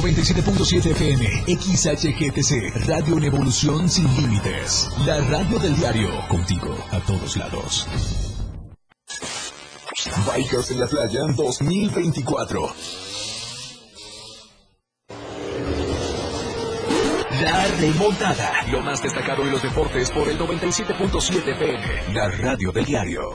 97.7 FM, XHGTC, Radio en Evolución Sin Límites. La radio del diario, contigo a todos lados. Bikers en la playa 2024. La remontada. Lo más destacado en los deportes por el 97.7 PM. La radio del diario.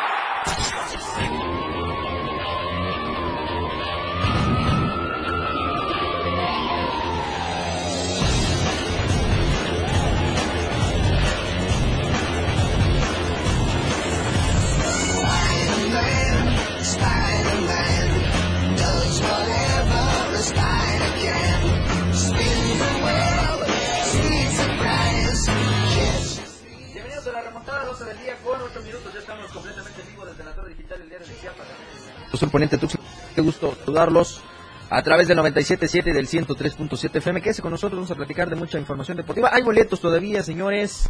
12 del día con 8 minutos. Ya estamos completamente vivos desde la torre digital el diario de Chiapas. El ponente Tuxtla. Qué gusto saludarlos a través del 97.7 y del 103.7 FM. Quédese con nosotros, vamos a platicar de mucha información deportiva. Hay boletos todavía, señores.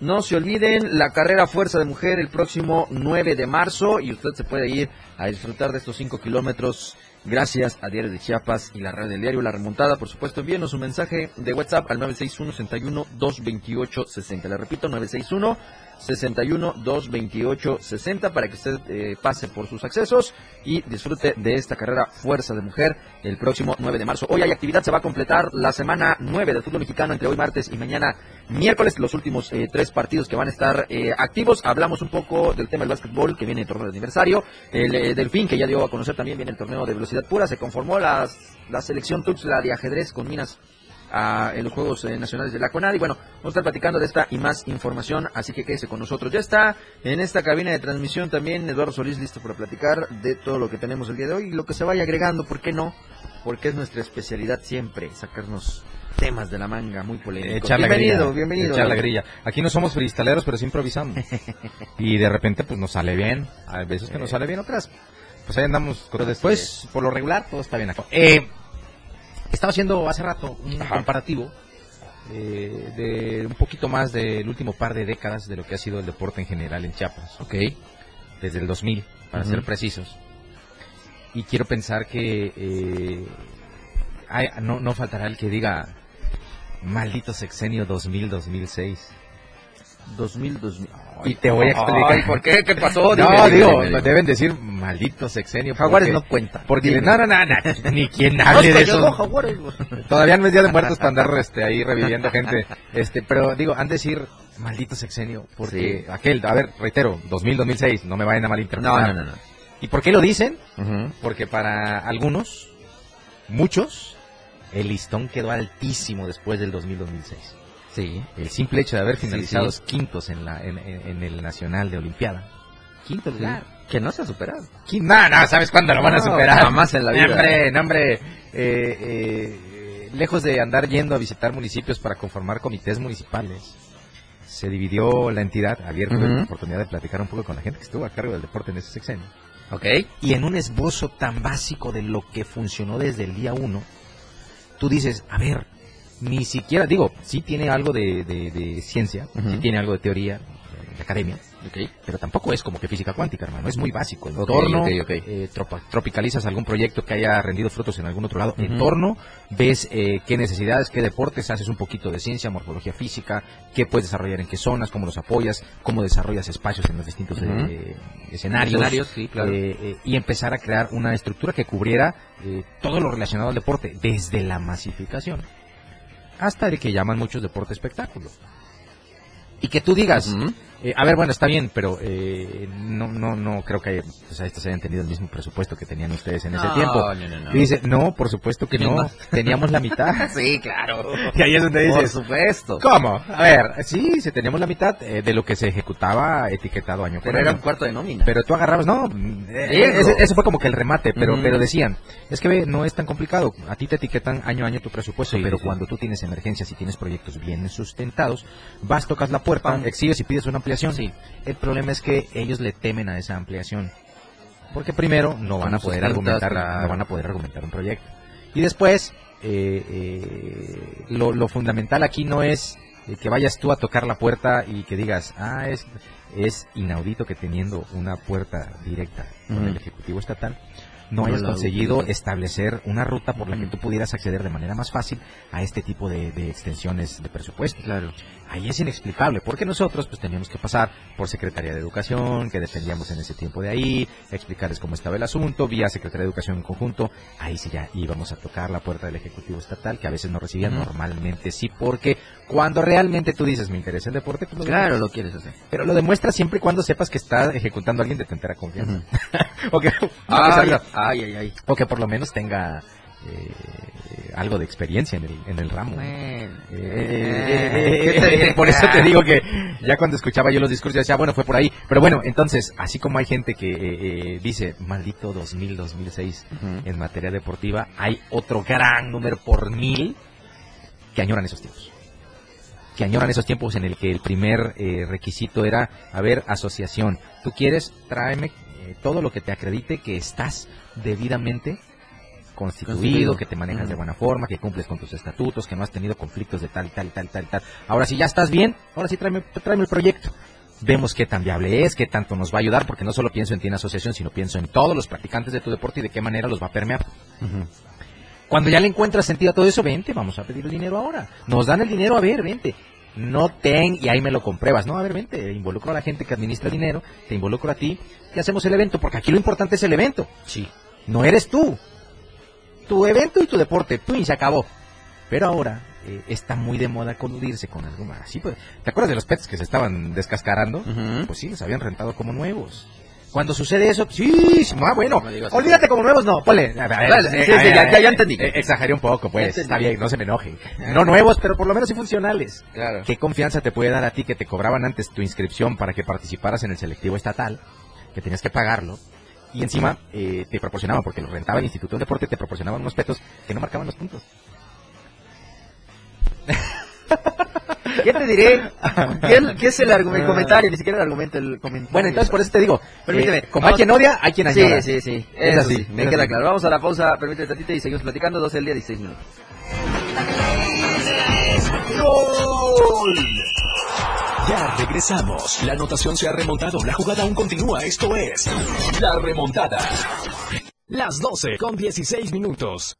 No se olviden, la carrera Fuerza de Mujer el próximo 9 de marzo y usted se puede ir a disfrutar de estos 5 kilómetros gracias a Diario de Chiapas y la red del diario La Remontada. Por supuesto, envíenos un mensaje de WhatsApp al 961 61 228 60. Le repito, 961 61 228 60 para que usted eh, pase por sus accesos y disfrute de esta carrera Fuerza de Mujer el próximo 9 de marzo. Hoy hay actividad, se va a completar la semana 9 del fútbol mexicano entre hoy martes y mañana miércoles, los últimos eh, tres partidos que van a estar eh, activos. Hablamos un poco del tema del básquetbol que viene el torneo de aniversario, el eh, Delfín que ya dio a conocer también viene el torneo de velocidad pura, se conformó las, la selección Tuxtla de ajedrez con minas a- en los Juegos eh, Nacionales de la CONAD. Y bueno, vamos a estar platicando de esta y más información, así que quédese con nosotros. Ya está en esta cabina de transmisión también Eduardo Solís listo para platicar de todo lo que tenemos el día de hoy y lo que se vaya agregando, ¿por qué no? Porque es nuestra especialidad siempre, sacarnos temas de la manga muy polémicos. Echar la bienvenido, grilla, bienvenido. echar la Eduardo. grilla. Aquí no somos freestaleros, pero sí improvisamos. y de repente, pues nos sale bien. Hay veces que nos sale bien, otras. Pues ahí andamos. Pero después, por lo regular, todo está bien acá. Eh, estaba haciendo hace rato un comparativo eh, de un poquito más del último par de décadas de lo que ha sido el deporte en general en Chiapas. Ok. Desde el 2000, para ser precisos. Y quiero pensar que eh, hay- no, no faltará el que diga maldito sexenio 2000-2006. 2000, 2000. Y te voy a explicar Ay, ¿Por qué? ¿Qué pasó? No, Dime, digo, dime, dime. deben decir maldito sexenio. Jaguares no cuenta. Porque no, no, no, no, ni quien hable de eso. Jaguares. Todavía no es día de muertos para andar este, ahí reviviendo gente. Este, pero digo, han de decir maldito sexenio, porque aquel, a ver, reitero, 2000, 2006, no me vayan a No, malinterpretar. no, no. no. ¿Y por qué lo dicen? Ujú. Porque para algunos, muchos, el listón quedó altísimo después del 2000-2006. Sí. El simple hecho de haber finalizado sí. quintos en, la, en, en- en el Nacional de Olimpiada. Quinto lugar. Que no se ha superado. Quin- No, no, ¿sabes cuándo lo van a superar? jamás en la vida. Hombre, hombre. Eh, eh, lejos de andar yendo a visitar municipios para conformar comités municipales, se dividió la entidad. Ayer tuve la oportunidad de platicar un poco con la gente que estuvo a cargo del deporte en ese sexenio. Ok. Y en un esbozo tan básico de lo que funcionó desde el día uno, tú dices, a ver, ni siquiera, digo, sí tiene algo de, de- de ciencia, Ujú. sí tiene algo de teoría, de academia, pero tampoco es como que física cuántica, hermano, es muy básico. En Ok, torno, ok, ok. eh, tropa- tropicalizas algún proyecto que haya rendido frutos en algún otro lado, en Ujú. torno, ves eh, qué necesidades, qué deportes, haces un poquito de ciencia, morfología física, qué puedes desarrollar en qué zonas, cómo los apoyas, cómo desarrollas espacios en los distintos eh, escenarios. Escenarios, sí, claro. Eh, eh, y empezar a crear una estructura que cubriera eh, todo lo relacionado al deporte, desde la masificación hasta el que llaman muchos deporte espectáculo. Y que tú digas. Eh, a ver, bueno, está bien, pero eh, no, no, no creo que o sea, estos hayan tenido el mismo presupuesto que tenían ustedes en ese tiempo. no, no, no. Y dice, no, por supuesto que ¿Quién no, más? teníamos la mitad. Sí, claro. y ahí es donde Por dices, supuesto. ¿cómo? A ver, sí, sí, teníamos la mitad eh, de lo que se ejecutaba etiquetado año por Pero era año. un cuarto de nómina. Pero tú agarrabas, no, eh, Eso. ese, ese fue como que el remate, pero, Ujú. pero decían, es que ve, no es tan complicado, a ti te etiquetan año a año tu presupuesto, Sí, pero sí. cuando tú tienes emergencias y tienes proyectos bien sustentados, vas, tocas la puerta, exhibes y pides una ampliación ampliación. Sí. El problema es que ellos le temen a esa ampliación. Porque primero no van a poder argumentar, no van a poder argumentar un proyecto. Y después, eh, eh, lo, lo fundamental aquí no es eh, que vayas tú a tocar la puerta y que digas, ah, es, es inaudito que teniendo una puerta directa con el Ejecutivo Estatal, no hayas conseguido establecer una ruta por la que tú pudieras acceder de manera más fácil a este tipo de, de extensiones de presupuesto. Claro. Ahí es inexplicable, porque nosotros pues teníamos que pasar por Secretaría de Educación, que dependíamos en ese tiempo de ahí, explicarles cómo estaba el asunto, vía Secretaría de Educación en conjunto, ahí sí ya íbamos a tocar la puerta del Ejecutivo Estatal, que a veces no recibían, normalmente sí, porque cuando realmente tú dices, me interesa el deporte, pues lo Claro, lo quieres hacer. pero lo demuestras siempre y cuando sepas que está ejecutando a alguien de tu entera confianza. O, que, ay, ay, ay. o que por lo menos tenga eh, algo de experiencia en el, en el ramo. Bueno. Eh, Eh, por eso te digo que ya cuando escuchaba yo los discursos decía, bueno, fue por ahí. Pero bueno, entonces, así como hay gente que eh, eh, dice, maldito 2000, 2006 Ujú. en materia deportiva, hay otro gran número por mil que añoran esos tiempos. Que añoran esos tiempos en el que el primer eh, requisito era, a ver, asociación, tú quieres, tráeme eh, todo lo que te acredite que estás debidamente constituido, Constituido. que te manejas de buena forma, que cumples con tus estatutos, que no has tenido conflictos de tal y tal y tal y tal tal. Ahora si ya estás bien, ahora sí tráeme, tráeme el proyecto. Vemos qué tan viable es, qué tanto nos va a ayudar, porque no solo pienso en ti en asociación, sino pienso en todos los practicantes de tu deporte y de qué manera los va a permear. Cuando ya le encuentras sentido a todo eso, vente, vamos a pedir el dinero ahora. Nos dan el dinero, a ver, vente. No ten y ahí me lo compruebas. No, a ver, vente, involucro a la gente que administra el dinero, te involucro a ti y hacemos el evento, porque aquí lo importante es el evento. Sí. No eres tú. Tu evento y tu deporte, y se acabó. Pero ahora eh, está muy de moda coludirse con algo más. Sí, pues, ¿Te acuerdas de los pets que se estaban descascarando? Ujú. Pues sí, les habían rentado como nuevos. Cuando sucede eso, sí, ah, bueno, No olvídate como nuevos, no, ponle. a ver, a ver, Vale, sí, a sí, ver, ya- a ver, ya- ya entendí. eh, Exageré un poco, pues, está bien, no se me enoje. No nuevos, pero por lo menos sí funcionales. Claro. ¿Qué confianza te puede dar a ti que te cobraban antes tu inscripción para que participaras en el selectivo estatal, que tenías que pagarlo, y encima eh, te proporcionaban, porque lo rentaba el Instituto de Deporte, te proporcionaban unos petos que no marcaban los puntos? ¿Qué te diré? ¿Qué, qué es el, argumento, el comentario? Ni siquiera el argumento, el comentario. Bueno, entonces por eso te digo, Permíteme. eh, como hay quien odia, hay quien añora. Sí, sí, sí. Es así, sí, me queda así. claro. Vamos a la pausa, permíteme tantito y seguimos platicando. 12 del día, 16 minutos. ¡Gol! Ya regresamos. La anotación se ha remontado. La jugada aún continúa. Esto es La Remontada. Las 12 con 16 minutos.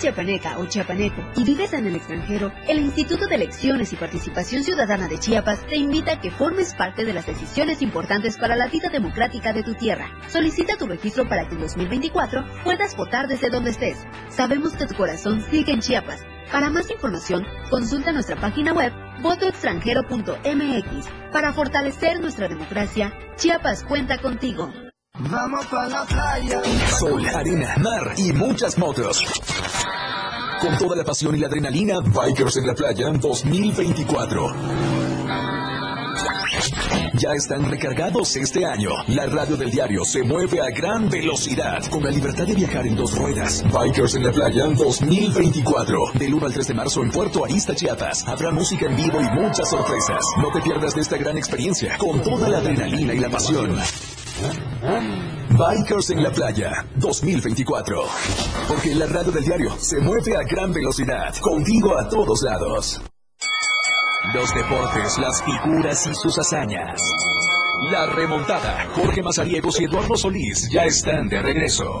Chiapaneca o chiapaneco y vives en el extranjero, el Instituto de Elecciones y Participación Ciudadana de Chiapas te invita a que formes parte de las decisiones importantes para la vida democrática de tu tierra. Solicita tu registro para que en 2024 puedas votar desde donde estés. Sabemos que tu corazón sigue en Chiapas. Para más información, consulta nuestra página web votoextranjero.mx. Para fortalecer nuestra democracia, Chiapas cuenta contigo. Sol, arena, mar y muchas motos. Con toda la pasión y la adrenalina, Bikers en la Playa 2024. Ya están recargados este año. La radio del diario se mueve a gran velocidad, con la libertad de viajar en dos ruedas. Bikers en la Playa 2024. Del 1 al 3 de marzo en Puerto Arista, Chiapas. Habrá música en vivo y muchas sorpresas. No te pierdas de esta gran experiencia, con toda la adrenalina y la pasión. Bikers en la playa 2024. Porque la radio del diario se mueve a gran velocidad, contigo a todos lados. Los deportes, las figuras y sus hazañas. La remontada. Jorge Mazariegos y Eduardo Solís ya están de regreso.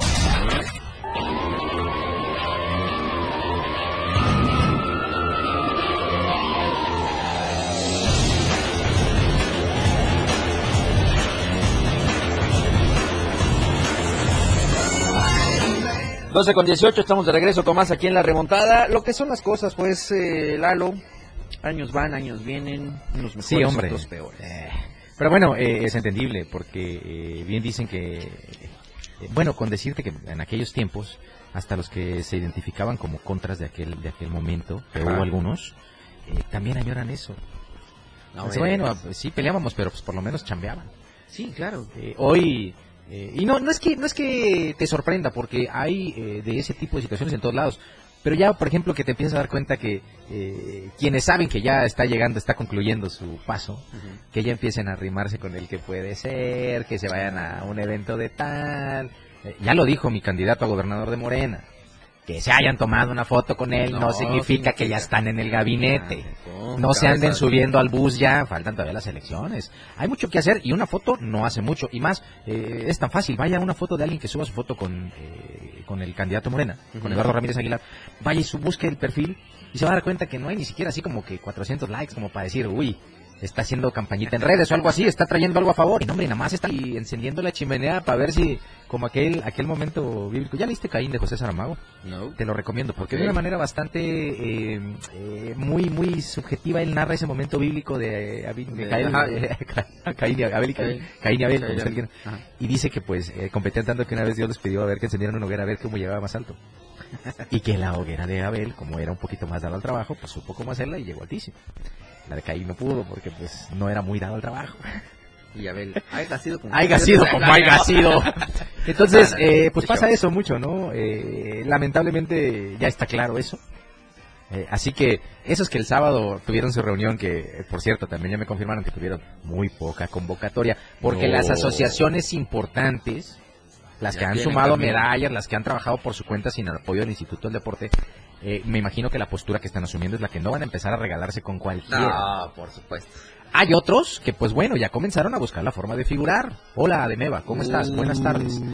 12 con 18, estamos de regreso con más aquí en la remontada. Lo que son las cosas, pues, eh, Lalo, años van, años vienen, unos mejores, Sí, hombre. otros peores. Eh, pero bueno, eh, es entendible, porque eh, bien dicen que Eh, bueno, con decirte que en aquellos tiempos, hasta los que se identificaban como contras de aquel, de aquel momento, que Ajá. hubo algunos, también añoran eso. No, Entonces, bueno, sí peleábamos, pero pues por lo menos chambeaban. sí, claro. Hoy eh, y no no es que no es que te sorprenda porque hay eh, de ese tipo de situaciones en todos lados. Pero ya por ejemplo que te empiezas a dar cuenta que eh, quienes saben que ya está llegando está concluyendo su paso que ya empiecen a arrimarse con el que puede ser que se vayan a un evento de tal. Eh, ya lo dijo mi candidato a gobernador de Morena que se hayan tomado una foto con él no, No, significa que ya están en el gabinete no se anden subiendo al bus ya, faltan todavía las elecciones. Hay mucho que hacer y una foto no hace mucho. Y más, eh, es tan fácil. Vaya una foto de alguien que suba su foto con, eh, con el candidato Morena, con. Eduardo Ramírez Aguilar. Vaya y su, busque el perfil y se va a dar cuenta que no hay ni siquiera así como que 400 likes como para decir, uy, está haciendo campañita en redes o algo así, está trayendo algo a favor. Y no, hombre, nada más está ahí encendiendo la chimenea para ver si, como aquel, aquel momento bíblico. ¿Ya leíste Caín de José Saramago? No. Te lo recomiendo, porque de una manera bastante eh, eh, muy muy subjetiva él narra ese momento bíblico de, Caín, eh, Caín y Abel, y Caín, y Abel, como y y dice que pues eh, competían tanto que una vez Dios les pidió a ver que encendieran una hoguera a ver cómo llegaba más alto. Y que la hoguera de Abel, como era un poquito más dado al trabajo, pues supo cómo hacerla y llegó altísimo. La de Caín no pudo porque pues no era muy dado al trabajo. Y Abel, haya sido como haya sido como haya sido. Entonces, eh, pues pasa eso mucho, ¿no? Eh, lamentablemente ya está claro eso. Eh, así que esos que el sábado tuvieron su reunión, que eh, por cierto también ya me confirmaron que tuvieron muy poca convocatoria, porque No. las asociaciones importantes, las Ya que han sumado también. medallas, las que han trabajado por su cuenta sin el apoyo del Instituto del Deporte, eh, me imagino que la postura que están asumiendo es la que no van a empezar a regalarse con cualquiera. No, por supuesto. Hay otros que, pues bueno, ya comenzaron a buscar la forma de figurar. Hola, Ademeva, ¿cómo estás? Buenas tardes.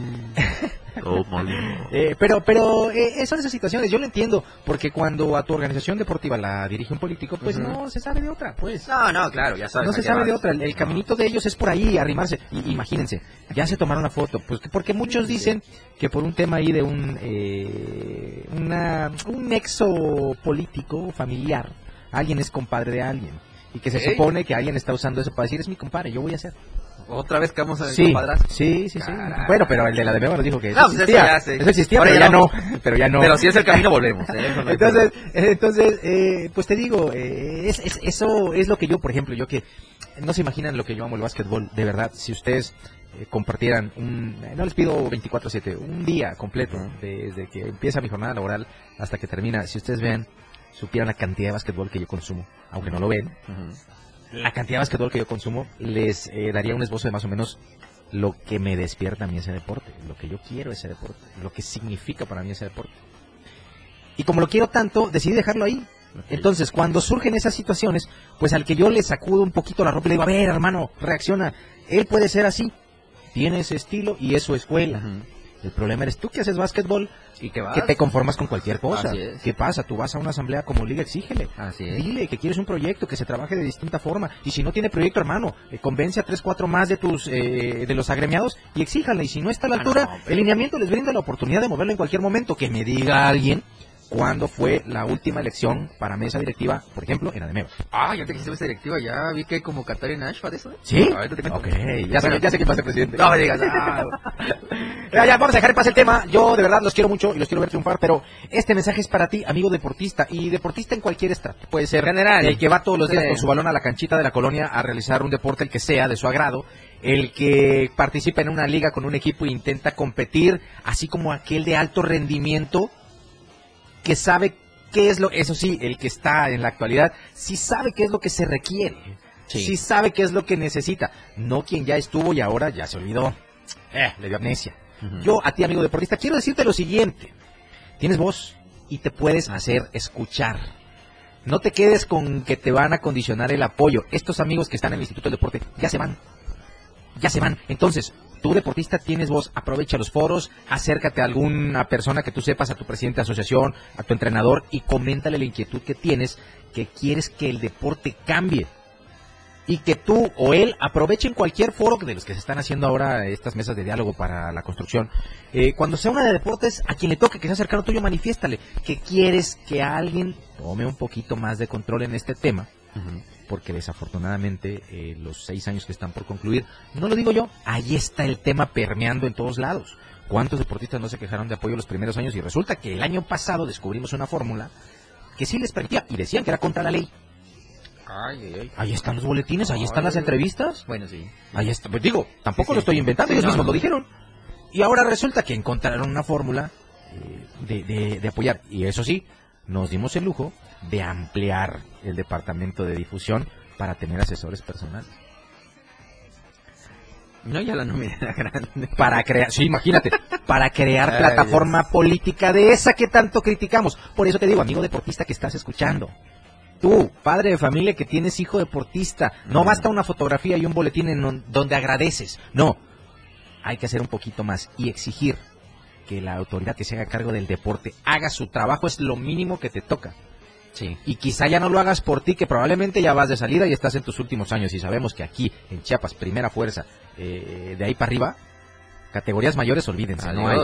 Eh, pero, pero eh, son esas situaciones, yo lo entiendo, porque cuando a tu organización deportiva la dirige un político, pues no se sabe de otra, pues. No, no, claro, ya sabes. No se sabe vas. de otra, el, el caminito de ellos es por ahí, arrimarse. Y, imagínense, ya se tomaron una foto, pues que- porque muchos dicen que por un tema ahí de un, eh, una, un nexo político, familiar, alguien es compadre de alguien. Y que se supone que alguien está usando eso para decir, es mi compadre, yo voy a hacer. Otra vez que vamos a Sí, sí, sí, sí. Bueno, pero el de la de Beba nos dijo que eso No, pues eso existía. ya sé. Eso existía, Ahora pero ya ya no. Pero ya no. Pero si es el camino, volvemos. ¿eh? Eso no Entonces, eh, entonces eh, pues te digo, eh, es, es- eso es lo que yo, por ejemplo, yo que no se imaginan lo que yo amo el básquetbol, de verdad, si ustedes eh, compartieran un, no les pido 24/7, un día completo, desde que empieza mi jornada laboral hasta que termina, si ustedes vean, supieran la cantidad de básquetbol que yo consumo, aunque no lo ven, la cantidad de básquetbol que yo consumo les eh, daría un esbozo de más o menos lo que me despierta a mí ese deporte, lo que yo quiero ese deporte, lo que significa para mí ese deporte. Y como lo quiero tanto, decidí dejarlo ahí. Entonces, cuando surgen esas situaciones, pues al que yo le sacudo un poquito la ropa y le digo, a ver, hermano, reacciona. Él puede ser así, tiene ese estilo y es su escuela. El problema eres tú que haces básquetbol, ¿Y vas? que te conformas con cualquier cosa. ¿Qué pasa? Tú vas a una asamblea como liga, exígele. Así es. Dile que quieres un proyecto, que se trabaje de distinta forma. Y si no tiene proyecto, hermano, eh, convence a tres, cuatro más de tus eh, de los agremiados y exíjale. Y si no está a la Ah, altura, no, el lineamiento les brinda la oportunidad de moverlo en cualquier momento. Que me diga alguien cuándo fue la última elección para mesa directiva, por ejemplo, en Ademeo. Ah, ya te quisiste esa directiva, ya vi que hay convocatoria en Ashford, ¿eso? ¿Sí? Ahorita te cuento. Ok, ya sé, ya sé quién va a ser presidente. No me digas. ah. Ya, ya, vamos a dejar pasar el tema. Yo de verdad los quiero mucho y los quiero ver triunfar, pero este mensaje es para ti, amigo deportista, y deportista en cualquier estrato. Puede ser General. el que va todos los días Sí. con su balón a la canchita de la colonia a realizar un deporte, el que sea, de su agrado. El que participa en una liga con un equipo e intenta competir, así como aquel de alto rendimiento que sabe qué es lo, eso sí, el que está en la actualidad, sí sabe qué es lo que se requiere. Sí. Sí sabe qué es lo que necesita. No quien ya estuvo y ahora ya se olvidó. Eh, le dio amnesia. Yo, a ti, amigo deportista, quiero decirte lo siguiente. Tienes voz y te puedes hacer escuchar. No te quedes con que te van a condicionar el apoyo. Estos amigos que están en el Instituto del Deporte ya se van. Ya se van. Entonces, tú deportista tienes voz, aprovecha los foros, acércate a alguna persona que tú sepas, a tu presidente de asociación, a tu entrenador y coméntale la inquietud que tienes, que quieres que el deporte cambie. Y que tú o él aprovechen cualquier foro de los que se están haciendo ahora estas mesas de diálogo para la construcción. Eh, cuando sea una de deportes, a quien le toque que sea cercano tuyo, manifiéstale que quieres que alguien tome un poquito más de control en este tema, Porque desafortunadamente eh, los seis años que están por concluir, no lo digo yo, ahí está el tema permeando en todos lados. ¿Cuántos deportistas no se quejaron de apoyo los primeros años? Y resulta que el año pasado descubrimos una fórmula que sí les permitía y decían que era contra la ley. Ahí están los boletines, ahí están las entrevistas. Bueno, sí. Ahí está. Pues digo, tampoco lo estoy inventando, ellos mismos lo dijeron. Y ahora resulta que encontraron una fórmula eh, de, de- de apoyar. Y eso sí, nos dimos el lujo de ampliar el departamento de difusión para tener asesores personales. No, ya la nómina era grande. Para crear, sí, imagínate, para crear Ay, plataforma política de esa que tanto criticamos. Por eso te digo, amigo deportista que estás escuchando. Tú, padre de familia que tienes hijo deportista, no basta una fotografía y un boletín en don- donde agradeces. No, hay que hacer un poquito más y exigir que la autoridad que se haga cargo del deporte haga su trabajo, es lo mínimo que te toca. Sí. Y quizá ya no lo hagas por ti, que probablemente ya vas de salida y estás en tus últimos años. Y sabemos que aquí, en Chiapas, primera fuerza, eh, de ahí para arriba, categorías mayores, olvídense. No hay.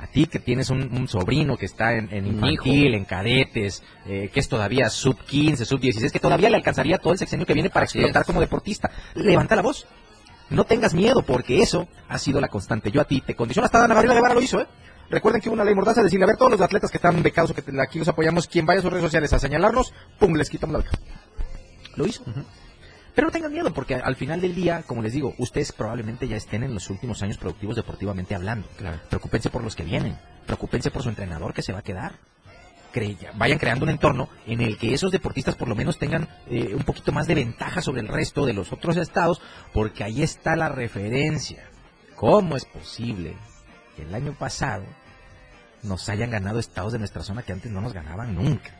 A ti que tienes un, un sobrino que está en, en infantil, en cadetes, eh, que es todavía sub 15, sub 16, que todavía le alcanzaría todo el sexenio que viene para explotar como deportista. Levanta la voz. No tengas miedo, porque eso ha sido la constante. Yo a ti te condiciono. Hasta Ana Gabriela Guevara lo hizo, ¿eh? Recuerden que hubo una ley mordaza, decirle, a ver, todos los atletas que están becados o que aquí los apoyamos, quien vaya a sus redes sociales a señalarnos, pum, les quitamos la beca. Lo hizo. Pero no tengan miedo, porque al final del día, como les digo, ustedes probablemente ya estén en los últimos años productivos deportivamente hablando. Preocúpense por los que vienen. Preocúpense por su entrenador que se va a quedar. Vayan creando un entorno en el que esos deportistas por lo menos tengan eh, un poquito más de ventaja sobre el resto de los otros estados, porque ahí está la referencia. ¿Cómo es posible que el año pasado nos hayan ganado estados de nuestra zona que antes no nos ganaban nunca?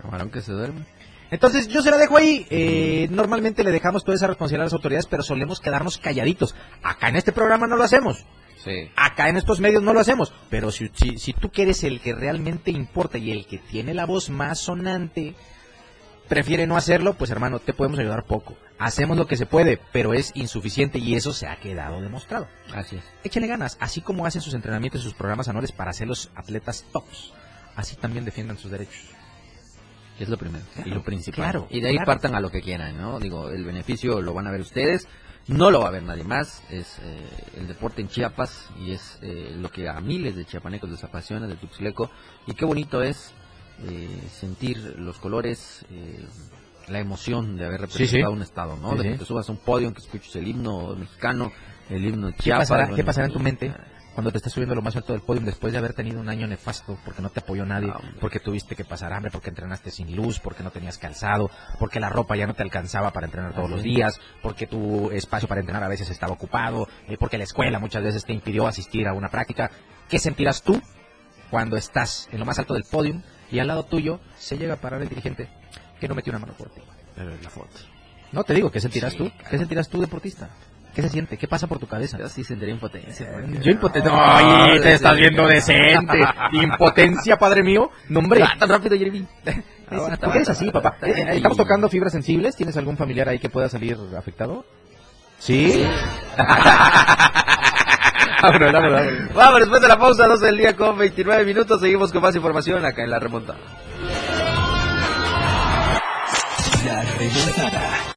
Camarón que se duerme. Entonces yo se la dejo ahí. Eh, normalmente le dejamos toda esa responsabilidad a las autoridades, pero solemos quedarnos calladitos. Acá en este programa no lo hacemos. Sí. Acá en estos medios no lo hacemos. Pero si, si, si tú que eres el que realmente importa y el que tiene la voz más sonante, prefiere no hacerlo, pues hermano, te podemos ayudar poco. Hacemos lo que se puede, pero es insuficiente y eso se ha quedado demostrado. Así es. Échenle ganas, así como hacen sus entrenamientos y sus programas anuales para ser los atletas tops. Así también defiendan sus derechos. Es lo primero y lo principal. claro, y de ahí claro. partan a lo que quieran, ¿no? Digo, el beneficio lo van a ver ustedes, no lo va a ver nadie más. Es eh, el deporte en Chiapas y es eh, lo que a miles de chiapanecos les apasiona, de Tuxleco. Y qué bonito es eh, sentir los colores, eh, la emoción de haber representado sí. un estado, ¿no? Sí, de que te subas a un podio, que escuches el himno mexicano, el himno de ¿Qué Chiapas. pasará, bueno, ¿Qué pasará en tu mente cuando te estés subiendo lo más alto del podio después de haber tenido un año nefasto porque no te apoyó nadie, Ah, porque tuviste que pasar hambre, porque entrenaste sin luz, porque no tenías calzado, porque la ropa ya no te alcanzaba para entrenar todos los días, porque tu espacio para entrenar a veces estaba ocupado, eh, porque la escuela muchas veces te impidió asistir a una práctica? ¿Qué sentirás tú cuando estás en lo más alto del podio y al lado tuyo se llega a parar el dirigente que no metió una mano por ti? Pero es la foto. No te digo, ¿qué sentirás Sí, tú? claro. ¿Qué sentirás tú, deportista? ¿Qué se siente? ¿Qué pasa por tu cabeza? Yo sí sentiría impotencia. porque- Yo impotente. No, Ay, te estás viendo decente. Impotencia, padre mío. No, hombre. Ah, tan rápido, Jeremy. ¿Por qué eres así, papá? Eh, eh, Estamos tocando fibras sensibles. ¿Tienes algún familiar ahí que pueda salir afectado? Sí. vámonos, vámonos, vámonos. Vamos, después de la pausa, 12 del día con 29 minutos, seguimos con más información acá en la remontada. La remontada.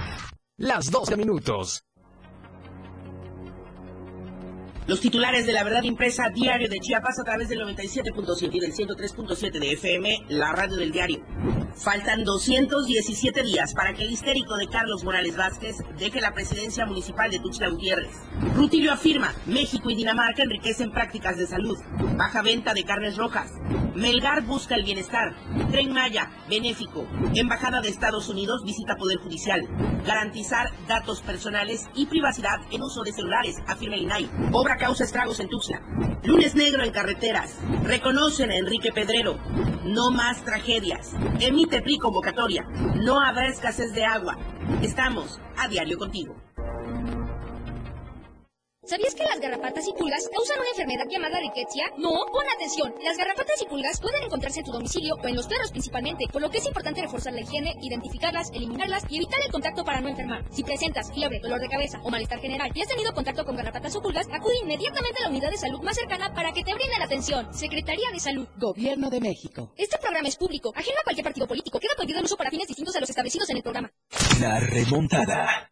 Las 12 minutos. Los titulares de la verdad impresa diario de Chiapas a través del 97.7 y del 103.7 de FM, la radio del diario. Faltan 217 días para que el histérico de Carlos Morales Vázquez deje la presidencia municipal de Tuxtla Gutiérrez. Rutilio afirma, México y Dinamarca enriquecen prácticas de salud. Baja venta de carnes rojas. Melgar busca el bienestar. Tren Maya, benéfico. Embajada de Estados Unidos visita Poder Judicial. Garantizar datos personales y privacidad en uso de celulares, afirma el INAI. Obra causa estragos en Tuxtla. Lunes negro en carreteras. Reconocen a Enrique Pedrero. No más tragedias. Emite PRI convocatoria. No habrá escasez de agua. Estamos a diario contigo. ¿Sabías que las garrapatas y pulgas causan una enfermedad llamada rickettsia? No, pon atención. Las garrapatas y pulgas pueden encontrarse en tu domicilio o en los perros principalmente, por lo que es importante reforzar la higiene, identificarlas, eliminarlas y evitar el contacto para no enfermar. Si presentas fiebre, dolor de cabeza o malestar general y has tenido contacto con garrapatas o pulgas, acude inmediatamente a la unidad de salud más cercana para que te brinden atención. Secretaría de Salud. Gobierno de México. Este programa es público, ajeno a cualquier partido político. Queda prohibido el uso para fines distintos a los establecidos en el programa. La remontada.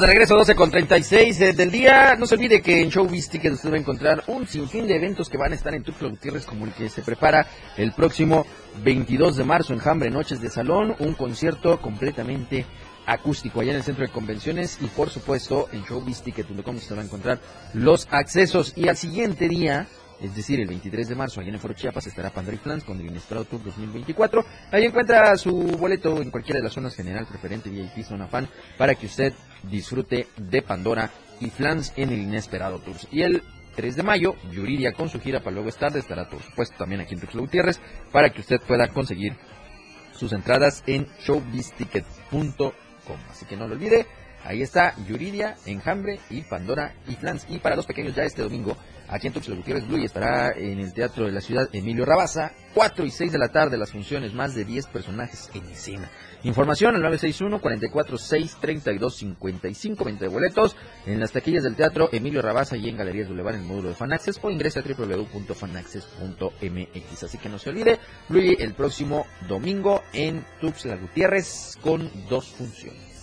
De regreso 12 con 36 eh, del día. No se olvide que en Showbiz Ticket usted va a encontrar un sinfín de eventos que van a estar en Tuxtla Gutiérrez, como el que se prepara el próximo 22 de marzo en Hambre Noches de Salón, un concierto completamente acústico allá en el centro de convenciones y por supuesto en showbizticket.com usted va a encontrar los accesos y al siguiente día es decir, el 23 de marzo, allá en el Foro Chiapas, estará Pandora y Flans con el Inesperado Tour 2024. Ahí encuentra su boleto en cualquiera de las zonas general, preferente, VIP, zona fan, para que usted disfrute de Pandora y Flans en el Inesperado Tour. Y el 3 de mayo, Yuridia con su gira para luego es tarde estará por supuesto también aquí en Tuxtla Gutiérrez para que usted pueda conseguir sus entradas en showbizticket.com. Así que no lo olvide, ahí está Yuridia, Enjambre y Pandora y Flans. Y para los pequeños ya este domingo aquí en Tuxtla Gutiérrez Blue y estará en el Teatro de la Ciudad Emilio Rabaza, 4 y 6 de la tarde las funciones, más de 10 personajes en escena. Información al 961-44-632-55, 20 boletos en las taquillas del Teatro Emilio Rabaza y en Galerías Boulevard en el módulo de Fanaccess o ingrese a www.fanaccess.mx. Así que no se olvide, Blue el próximo domingo en Tuxtla Gutiérrez con dos funciones.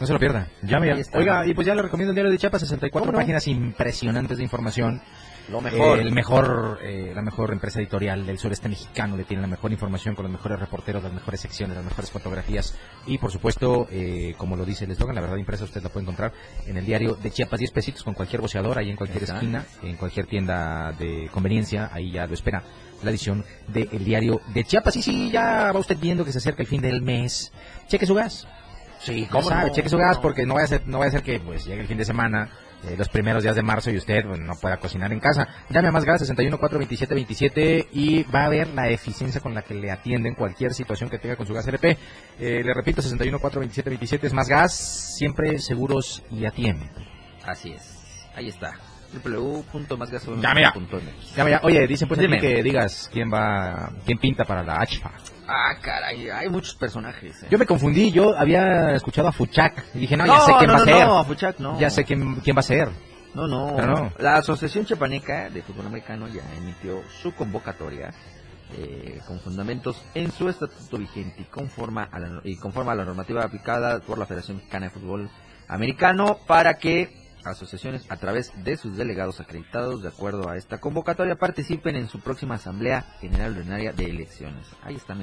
No se lo pierda. Llame ya. Oiga, y pues ya le recomiendo el diario de Chiapas, 64 ¿Cómo no? páginas impresionantes de información. Lo mejor. Eh, el mejor, eh, la mejor empresa editorial del sureste mexicano le tiene la mejor información con los mejores reporteros, las mejores secciones, las mejores fotografías y por supuesto, eh, como lo dice el eslogan, la verdad impresa usted la puede encontrar en el diario de Chiapas, 10 pesitos con cualquier boceador, ahí en cualquier esquina, en cualquier tienda de conveniencia, ahí ya lo espera la edición del diario de Chiapas. Y si ya va usted viendo que se acerca el fin del mes, cheque su gas. Sí, ¿Cómo sabe? Cheque su gas porque no vaya a ser, no vaya a ser que pues llegue el fin de semana, eh, los primeros días de marzo y usted pues, no pueda cocinar en casa. Llame a más gas 61 4 27 27 y va a ver la eficiencia con la que le atienden cualquier situación que tenga con su gas LP. Eh, le repito 61 4 27 27 es más gas, siempre seguros y a tiempo. Así es. Ahí está. www.masgasolina.mx. Llame ya. Llame ya. Oye, dicen pues Dime. aquí que digas quién va, quién pinta para la HFA. Ah, caray, hay muchos personajes. eh. Yo me confundí, yo había escuchado a Fuchak y dije, no, No, ya sé quién no, va a ser. no, Fuchak no. Ya sé quién, quién va a ser. No, no. La Asociación Chiapaneca de Fútbol Americano ya emitió su convocatoria eh, con fundamentos en su estatuto vigente y conforma a la, y conforma a la normativa aplicada por la Federación Mexicana de Fútbol Americano para que asociaciones a través de sus delegados acreditados de acuerdo a esta convocatoria participen en su próxima Asamblea General Ordinaria de Elecciones. Ahí está.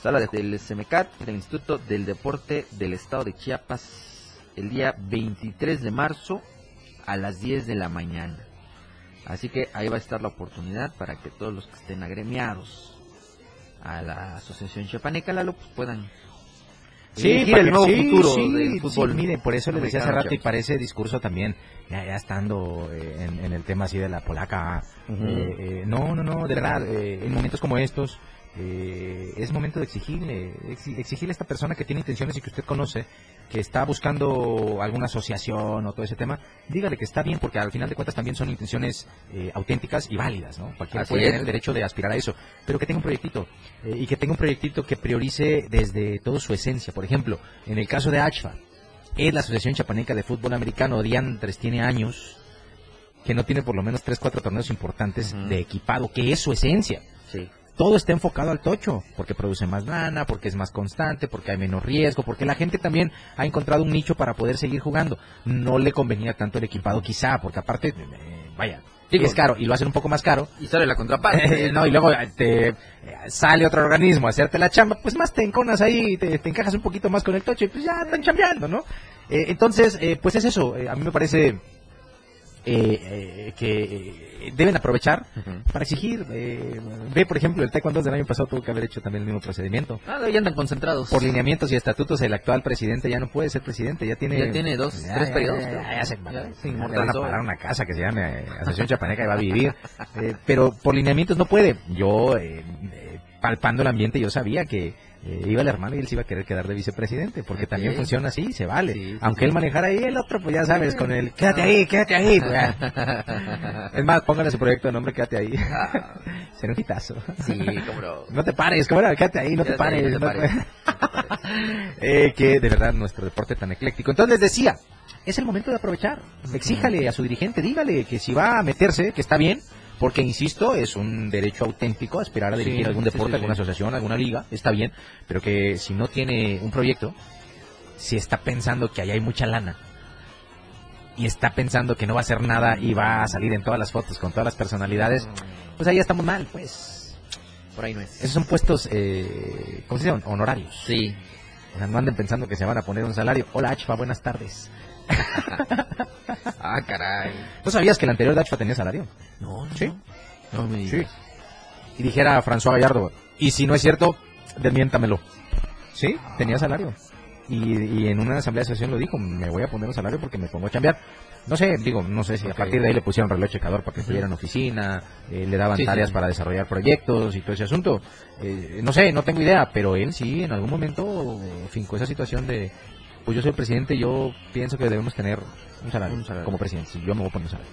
Sala de- del SEMECAT, del Instituto del Deporte del Estado de Chiapas, el día 23 de marzo a las 10 de la mañana. Así que ahí va a estar la oportunidad para que todos los que estén agremiados a la Asociación Chiapaneca Lalo pues, puedan elegir para el nuevo sí, futuro sí, del sí, fútbol. mire, por eso le decía hace rato y Chiapas. parece discurso también, ya, ya estando eh, en, en el tema así de la polaca. Eh, eh, no, no, no, de verdad, eh, en momentos como estos eh, es momento de exigirle, exi- exigirle a esta persona que tiene intenciones y que usted conoce, que está buscando alguna asociación o todo ese tema, dígale que está bien porque al final de cuentas también son intenciones eh, auténticas y válidas, ¿no? Cualquiera Así puede es. tener el derecho de aspirar a eso, pero que tenga un proyectito eh, y que tenga un proyectito que priorice desde toda su esencia. Por ejemplo, en el caso de ACHFA, es la Asociación Chapaneca de Fútbol Americano, Diantres tiene años que no tiene por lo menos 3, 4 torneos importantes de equipado, que es su esencia. Sí. Todo está enfocado al tocho, porque produce más lana, porque es más constante, porque hay menos riesgo, porque la gente también ha encontrado un nicho para poder seguir jugando. No le convenía tanto el equipado quizá, porque aparte, eh, vaya, Digo, es caro y lo hacen un poco más caro. Y sale la contraparte. no, y luego eh, te eh, sale otro organismo a hacerte la chamba, pues más te enconas ahí, te, te encajas un poquito más con el tocho y pues ya están chambeando, ¿no? Eh, entonces, eh, pues es eso. Eh, a mí me parece eh, eh, que eh, deben aprovechar para exigir. eh, ve, por ejemplo, el taekwondo del año pasado tuvo que haber hecho también el mismo procedimiento. Ah, ya andan concentrados. Por lineamientos y estatutos, el actual presidente ya no puede ser presidente, ya tiene... Ya tiene dos, ya, tres ya, periodos, Ya, creo. ya, ya se, se van a pagar una casa que se llame eh, Asociación Chapaneca y va a vivir. Eh, pero por lineamientos no puede. Yo, eh, eh, palpando el ambiente, yo sabía que eh, iba el hermano y él se iba a querer quedar de vicepresidente, porque también funciona así, se vale. Sí, sí, Aunque él manejara ahí, el otro, pues ya sabes, con el quédate ahí, quédate ahí. pues, es más, pónganle su proyecto de nombre, quédate ahí. Será un hitazo. Sí, cómo no. No te pares, ¿cómo era? Quédate ahí, no te Quédate ahí, pares. no te no te- pares. Eh, que de verdad nuestro deporte tan ecléctico. Entonces les decía, es el momento de aprovechar. Exíjale a su dirigente, dígale que si va a meterse, que está bien, porque insisto, es un derecho auténtico aspirar a dirigir Sí, algún deporte, sí, alguna asociación, alguna liga, está bien, pero que si no tiene un proyecto, si está pensando que ahí hay mucha lana y está pensando que no va a hacer nada y va a salir en todas las fotos con todas las personalidades, pues ahí estamos mal, pues. Por ahí no es. Esos son puestos, eh, ¿cómo se llaman? Honorarios. Sí. O sea, no anden pensando que se van a poner un salario. Hola, Achfa, buenas tardes. Ah, caray. ¿Tú sabías que el anterior de Achfa tenía salario? No, no. Sí. No me Sí. Y dijera François Gallardo, y si no es cierto, desmiéntamelo. Sí, tenía salario. Y, y en una asamblea de asociación lo dijo, me voy a poner un salario porque me pongo a chambear. No sé, digo, no sé si a partir de ahí le pusieron reloj checador para que estuviera en oficina, eh, le daban sí, tareas sí. para desarrollar proyectos y todo ese asunto. Eh, no sé, no tengo idea, pero él sí en algún momento fincó esa situación de, pues yo soy el presidente, yo pienso que debemos tener un salario, Un salario. como presidente, si yo me voy a poner un salario.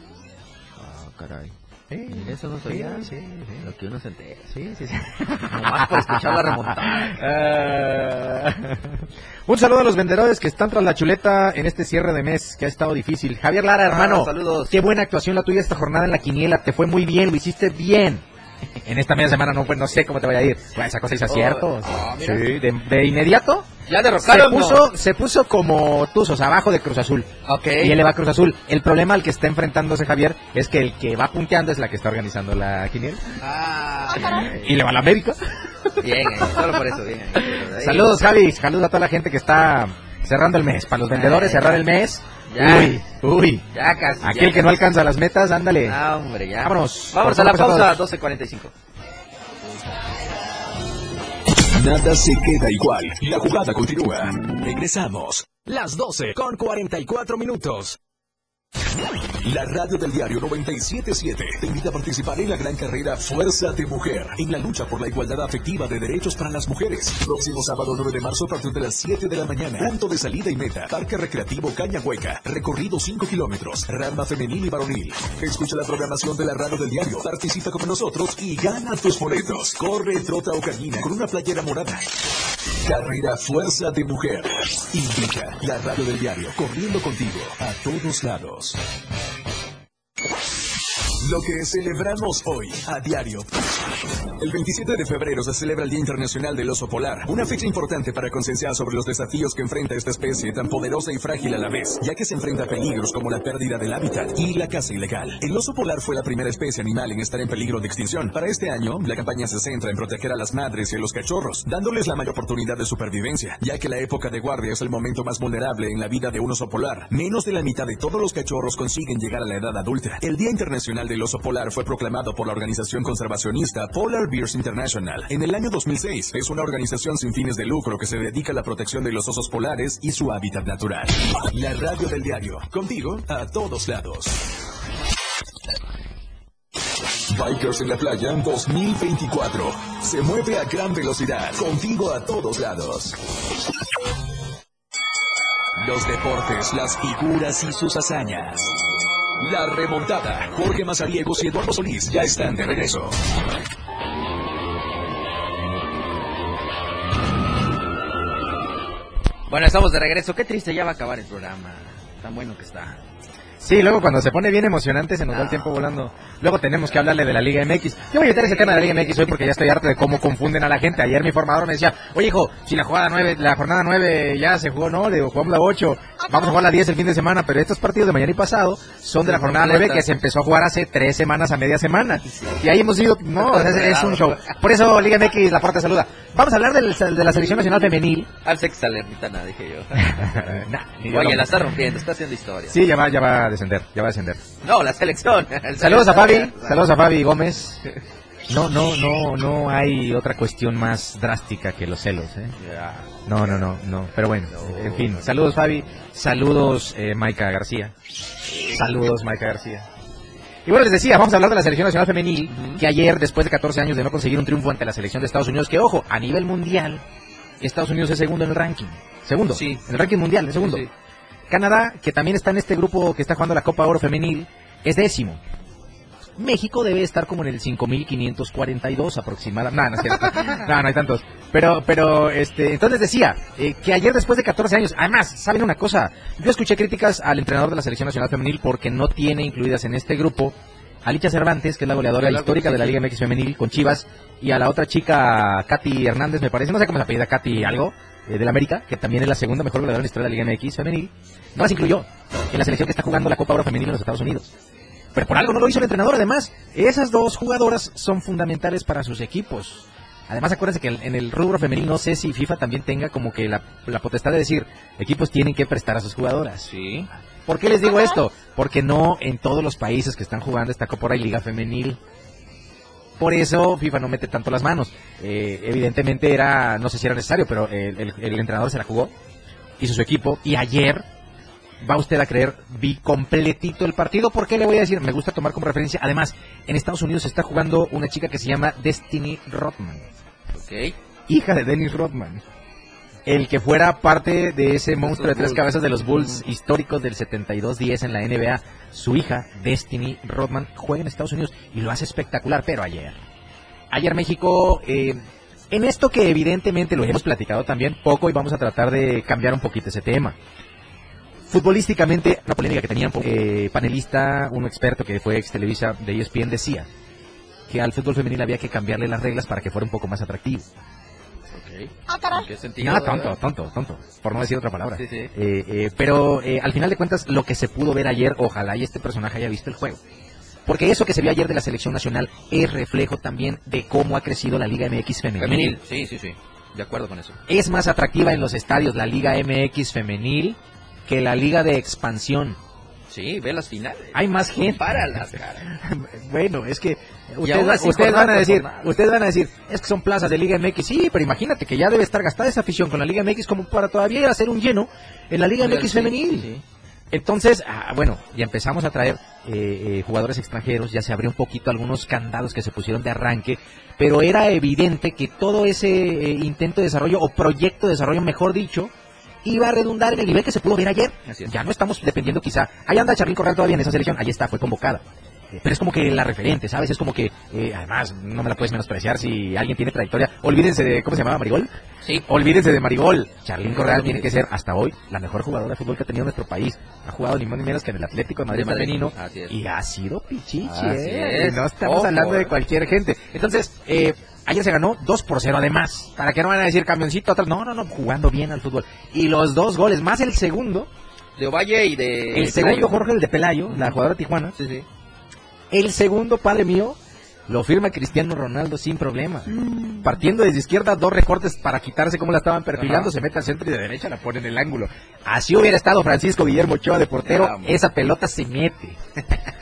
Ah, caray. Sí, eso no sabía. Sí, sí, sí. Lo que uno se entera. Sí, sí, sí. Nomás por escuchar la remontada. Ah. Un saludo a los vendedores que están tras la chuleta en este cierre de mes que ha estado difícil. Javier Lara, hermano. Ah, saludos. Qué buena actuación la tuya esta jornada en la quiniela. Te fue muy bien, lo hiciste bien. En esta media semana no, pues no sé cómo te vaya a ir. Pues esa cosa hizo aciertos. ah, mira. sí, de, de inmediato Ya se derrocaron. puso, se puso como tuzos abajo de Cruz Azul. Ok. Y él le va a Cruz Azul. El problema al que está enfrentándose Javier es que el que va punteando es la que está organizando la quiniela. Ah, Y le va a la América. bien, eh, solo por eso, bien. eh. Saludos, Javi. Saludos a toda la gente que está cerrando el mes. Para los vendedores, cerrar el mes. Ya. Uy, uy. Ya casi. Aquel ya que no alcanza las metas, ándale. Ah, hombre, ya. Vámonos. Vamos Por a la pausa, todos. 12.45. Nada se queda igual. La jugada continúa. Regresamos. Las 12 con 44 minutos. La radio del diario 977 te invita a participar en la gran carrera Fuerza de Mujer en la lucha por la igualdad afectiva de derechos para las mujeres. Próximo sábado 9 de marzo a partir de las 7 de la mañana. Punto de salida y meta. Parque Recreativo Caña Hueca. Recorrido 5 kilómetros. Rama femenil y varonil. Escucha la programación de la radio del diario. Participa con nosotros y gana tus boletos. Corre, trota o camina con una playera morada. Carrera Fuerza de Mujer. Invita la radio del diario corriendo contigo a todos lados. Deus. Lo que celebramos hoy a diario. El 27 de febrero se celebra el Día Internacional del Oso Polar, una fecha importante para concienciar sobre los desafíos que enfrenta esta especie tan poderosa y frágil a la vez, ya que se enfrenta a peligros como la pérdida del hábitat y la caza ilegal. El oso polar fue la primera especie animal en estar en peligro de extinción. Para este año, la campaña se centra en proteger a las madres y a los cachorros, dándoles la mayor oportunidad de supervivencia, ya que la época de guardia es el momento más vulnerable en la vida de un oso polar. Menos de la mitad de todos los cachorros consiguen llegar a la edad adulta. El Día Internacional del Oso Polar fue proclamado por la organización conservacionista Polar Bears International en el año 2006. Es una organización sin fines de lucro que se dedica a la protección de los osos polares y su hábitat natural. La radio del diario, contigo a todos lados. Bikers en la playa 2024. Se mueve a gran velocidad, contigo a todos lados. Los deportes, las figuras y sus hazañas. La remontada. Jorge Mazariegos y Eduardo Solís ya están de regreso. Bueno, estamos de regreso. Qué triste, ya va a acabar el programa. Tan bueno que está. Sí, luego cuando se pone bien emocionante se nos va el tiempo volando. Luego tenemos que hablarle de la Liga MX. Yo voy a evitar ese tema de la Liga MX hoy porque ya estoy harto de cómo confunden a la gente. Ayer mi formador me decía, oye hijo, si la jugada 9, la jornada 9 ya se jugó, no, le digo, jugamos la 8, vamos a jugar la 10 el fin de semana, pero estos partidos de mañana y pasado son de la jornada 9 que se empezó a jugar hace tres semanas a media semana. Y ahí hemos ido, no, es, es un show. Por eso Liga MX, la puerta saluda. Vamos a hablar del- de la selección nacional femenil. Al sexta Salernitana, dije yo. Nah, Oye, la está rompiendo, está haciendo historia. Sí, ya va, ya va descender, ya va a descender. No, la selección. El Saludos a. Fabi, saludos a Fabi Gómez. No, no, no, no hay otra cuestión más drástica que los celos, ¿eh? No, no, no, no. Pero bueno, en fin. Saludos Fabi, saludos eh, Maika García. Saludos Maika García. Y bueno, les decía, vamos a hablar de la selección nacional femenil, que ayer, después de 14 años de no conseguir un triunfo ante la selección de Estados Unidos, que ojo, a nivel mundial, Estados Unidos es segundo en el ranking. Segundo, Sí. en el ranking mundial, es segundo. Sí, sí. Canadá, que también está en este grupo que está jugando la Copa Oro Femenil, es décimo. México debe estar como en el 5542 aproximadamente. No, no es cierto. No, no hay tantos. Pero, pero, este, entonces decía eh, que ayer después de 14 años, además, ¿saben una cosa? Yo escuché críticas al entrenador de la Selección Nacional Femenil porque no tiene incluidas en este grupo a Licha Cervantes, que es la goleadora La- histórica de la Liga MX Femenil con Chivas, y a la otra chica, Katy Hernández, me parece, no sé cómo se apellida, Katy algo, eh, del América, que también es la segunda mejor goleadora en la historia de la Liga MX Femenil. No las incluyó en la selección que está jugando la Copa Oro Femenil en los Estados Unidos. Pero por algo no lo hizo el entrenador. Además, esas dos jugadoras son fundamentales para sus equipos. Además, acuérdense que en el rubro femenil no sé si FIFA también tenga como que la, la potestad de decir, equipos tienen que prestar a sus jugadoras. Sí. ¿Por qué les digo esto? Porque no en todos los países que están jugando esta Copa Oro hay liga femenil. Por eso FIFA no mete tanto las manos. Eh, evidentemente era, no sé si era necesario, pero el, el- el entrenador se la jugó, hizo su equipo y ayer, va usted a creer, vi completito el partido. ¿Por qué le voy a decir? Me gusta tomar como referencia. Además, en Estados Unidos está jugando una chica que se llama Destiny Rodman, Ok. hija de Dennis Rodman. El que fuera parte de ese monstruo de tres cabezas de los Bulls históricos del 72-10 en la NBA. Su hija, Destiny Rodman, juega en Estados Unidos y lo hace espectacular, pero ayer. Ayer México, eh, en esto que evidentemente lo hemos platicado también poco y vamos a tratar de cambiar un poquito ese tema. Futbolísticamente, la polémica que tenían, eh, panelista, un experto que fue ex Televisa de ESPN decía que al fútbol femenil había que cambiarle las reglas para que fuera un poco más atractivo. ¿En qué sentido? No, tonto, tonto, tonto, por no decir otra palabra. Sí, sí. Eh, eh, pero eh, al final de cuentas, lo que se pudo ver ayer, ojalá y este personaje haya visto el juego. Porque eso que se vio ayer de la selección nacional es reflejo también de cómo ha crecido la Liga MX femenil. Femenil, sí, sí, sí. De acuerdo con eso. Es más atractiva en los estadios la Liga MX femenil que la Liga de expansión. Sí, ve las finales. Hay más gente. Para las caras. Bueno, es que ustedes, así, van a decir, ustedes van a decir, es que son plazas de Liga MX. Sí, pero imagínate que ya debe estar gastada esa afición con la Liga MX como para todavía ir a hacer un lleno en la Liga MX Sí, femenil. sí. Entonces, ah, bueno, ya empezamos a traer eh, eh, jugadores extranjeros, ya se abrió un poquito algunos candados que se pusieron de arranque, pero era evidente que todo ese eh, intento de desarrollo o proyecto de desarrollo, mejor dicho, iba a redundar en el nivel que se pudo ver ayer. Ya no estamos dependiendo quizá. Ahí anda Charlín Corral todavía en esa selección, ahí está, fue convocada. Pero es como que la referente, ¿sabes? Es como que, eh, además, no me la puedes menospreciar si alguien tiene trayectoria. Olvídense de, ¿cómo se llamaba? Marigol. Sí. Olvídense de Marigol. Charlín Corral tiene que ser, hasta hoy, la mejor jugadora de fútbol que ha tenido nuestro país. Ha jugado ni más ni menos que en el Atlético de Madrid femenino. Y ha sido pichichi, Así ¿eh? es. No estamos Ojo, hablando de eh. cualquier gente. Entonces, eh, ayer se ganó 2 por 0 además. Para que no van a decir camioncito atrás. No, no, no, jugando bien al fútbol. Y los dos goles, más el segundo. De Ovalle y de... El segundo. Jorge, el de Pelayo, la jugadora de Tijuana. Sí, sí. El segundo, padre mío, lo firma Cristiano Ronaldo sin problema. Partiendo desde izquierda, dos recortes para quitarse cómo la estaban perfilando, Ajá. se mete al centro y de derecha la pone en el ángulo. Así hubiera estado Francisco Guillermo Ochoa de portero, Vamos. esa pelota se mete.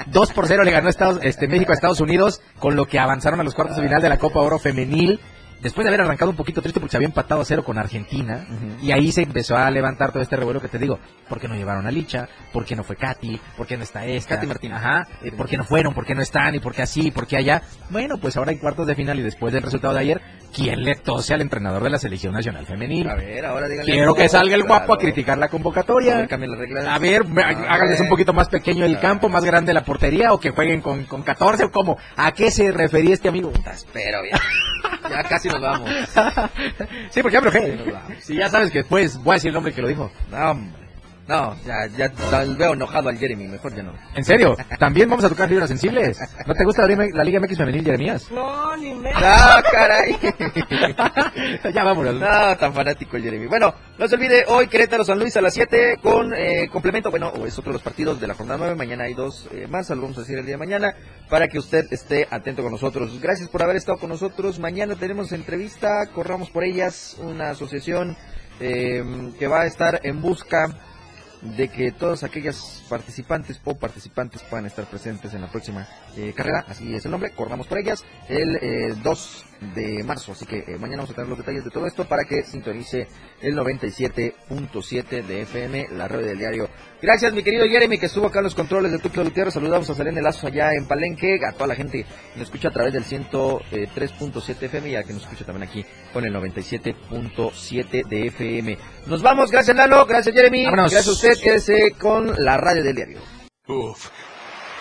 2 por 0 le ganó Estados, este, México a Estados Unidos, con lo que avanzaron a los cuartos de final de la Copa Oro Femenil. Después de haber arrancado un poquito triste porque se había empatado a cero con Argentina, y ahí se empezó a levantar todo este revuelo que te digo. ¿Por qué no llevaron a Licha? ¿Por qué no fue Katy? ¿Por qué no está esta? Katy Martínez. Ajá. ¿Por qué no fueron? ¿Por qué no están? ¿Y por qué así? ¿Por qué allá? Bueno, pues ahora en cuartos de final y después del resultado de ayer, ¿quién le tose al entrenador de la Selección Nacional Femenil? A ver, ahora díganle... Quiero que salga el guapo a criticar la A convocatoria. ver. A ver, me- A háganles ver. un poquito más pequeño el campo, más grande la portería o que jueguen con, con 14 o cómo. ¿A qué se refería este amigo? Pero ya. Ya casi nos vamos. sí, porque ya me vamos. Sí, ya sabes que después voy a decir el nombre que lo dijo. No, hombre. No, ya, ya tal- veo enojado al Jeremy, mejor ya no. ¿En serio? ¿También vamos a tocar fibras sensibles? ¿No te gusta la Liga, la Liga MX femenil, Jeremías? No, ni me... ¡Ah, caray! ya vámonos. No, tan fanático el Jeremy. Bueno, no se olvide, hoy Querétaro San Luis a las 7 con eh, complemento. Bueno, es otro de los partidos de la jornada 9. Mañana hay dos eh, más, lo vamos a decir el día de mañana, para que usted esté atento con nosotros. Gracias por haber estado con nosotros. Mañana tenemos entrevista, corramos por ellas, una asociación eh, que va a estar en busca de que todas aquellas participantes o participantes puedan estar presentes en la próxima eh, carrera, así es el nombre, corramos por ellas, el eh, 2 de marzo, así que eh, mañana vamos a tener los detalles de todo esto para que sintonice el 97.7 de FM, la red del diario. Gracias mi querido Jeremy que estuvo acá en los controles de Tuxtla Gutiérrez, saludamos a Selene Lazo allá en Palenque, a toda la gente que nos escucha a través del 103.7 FM y a que nos escucha también aquí con el 97.7 de FM. Nos vamos, gracias Lalo, gracias Jeremy, Vámonos. gracias a usted, quédese con la radio del diario. Uf.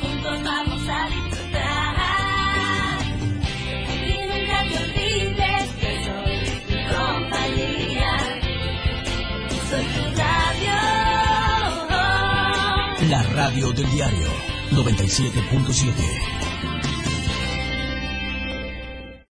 Juntos vamos a disfrutar. Soy tu compañía. Soy tu. La radio del diario. 97.7.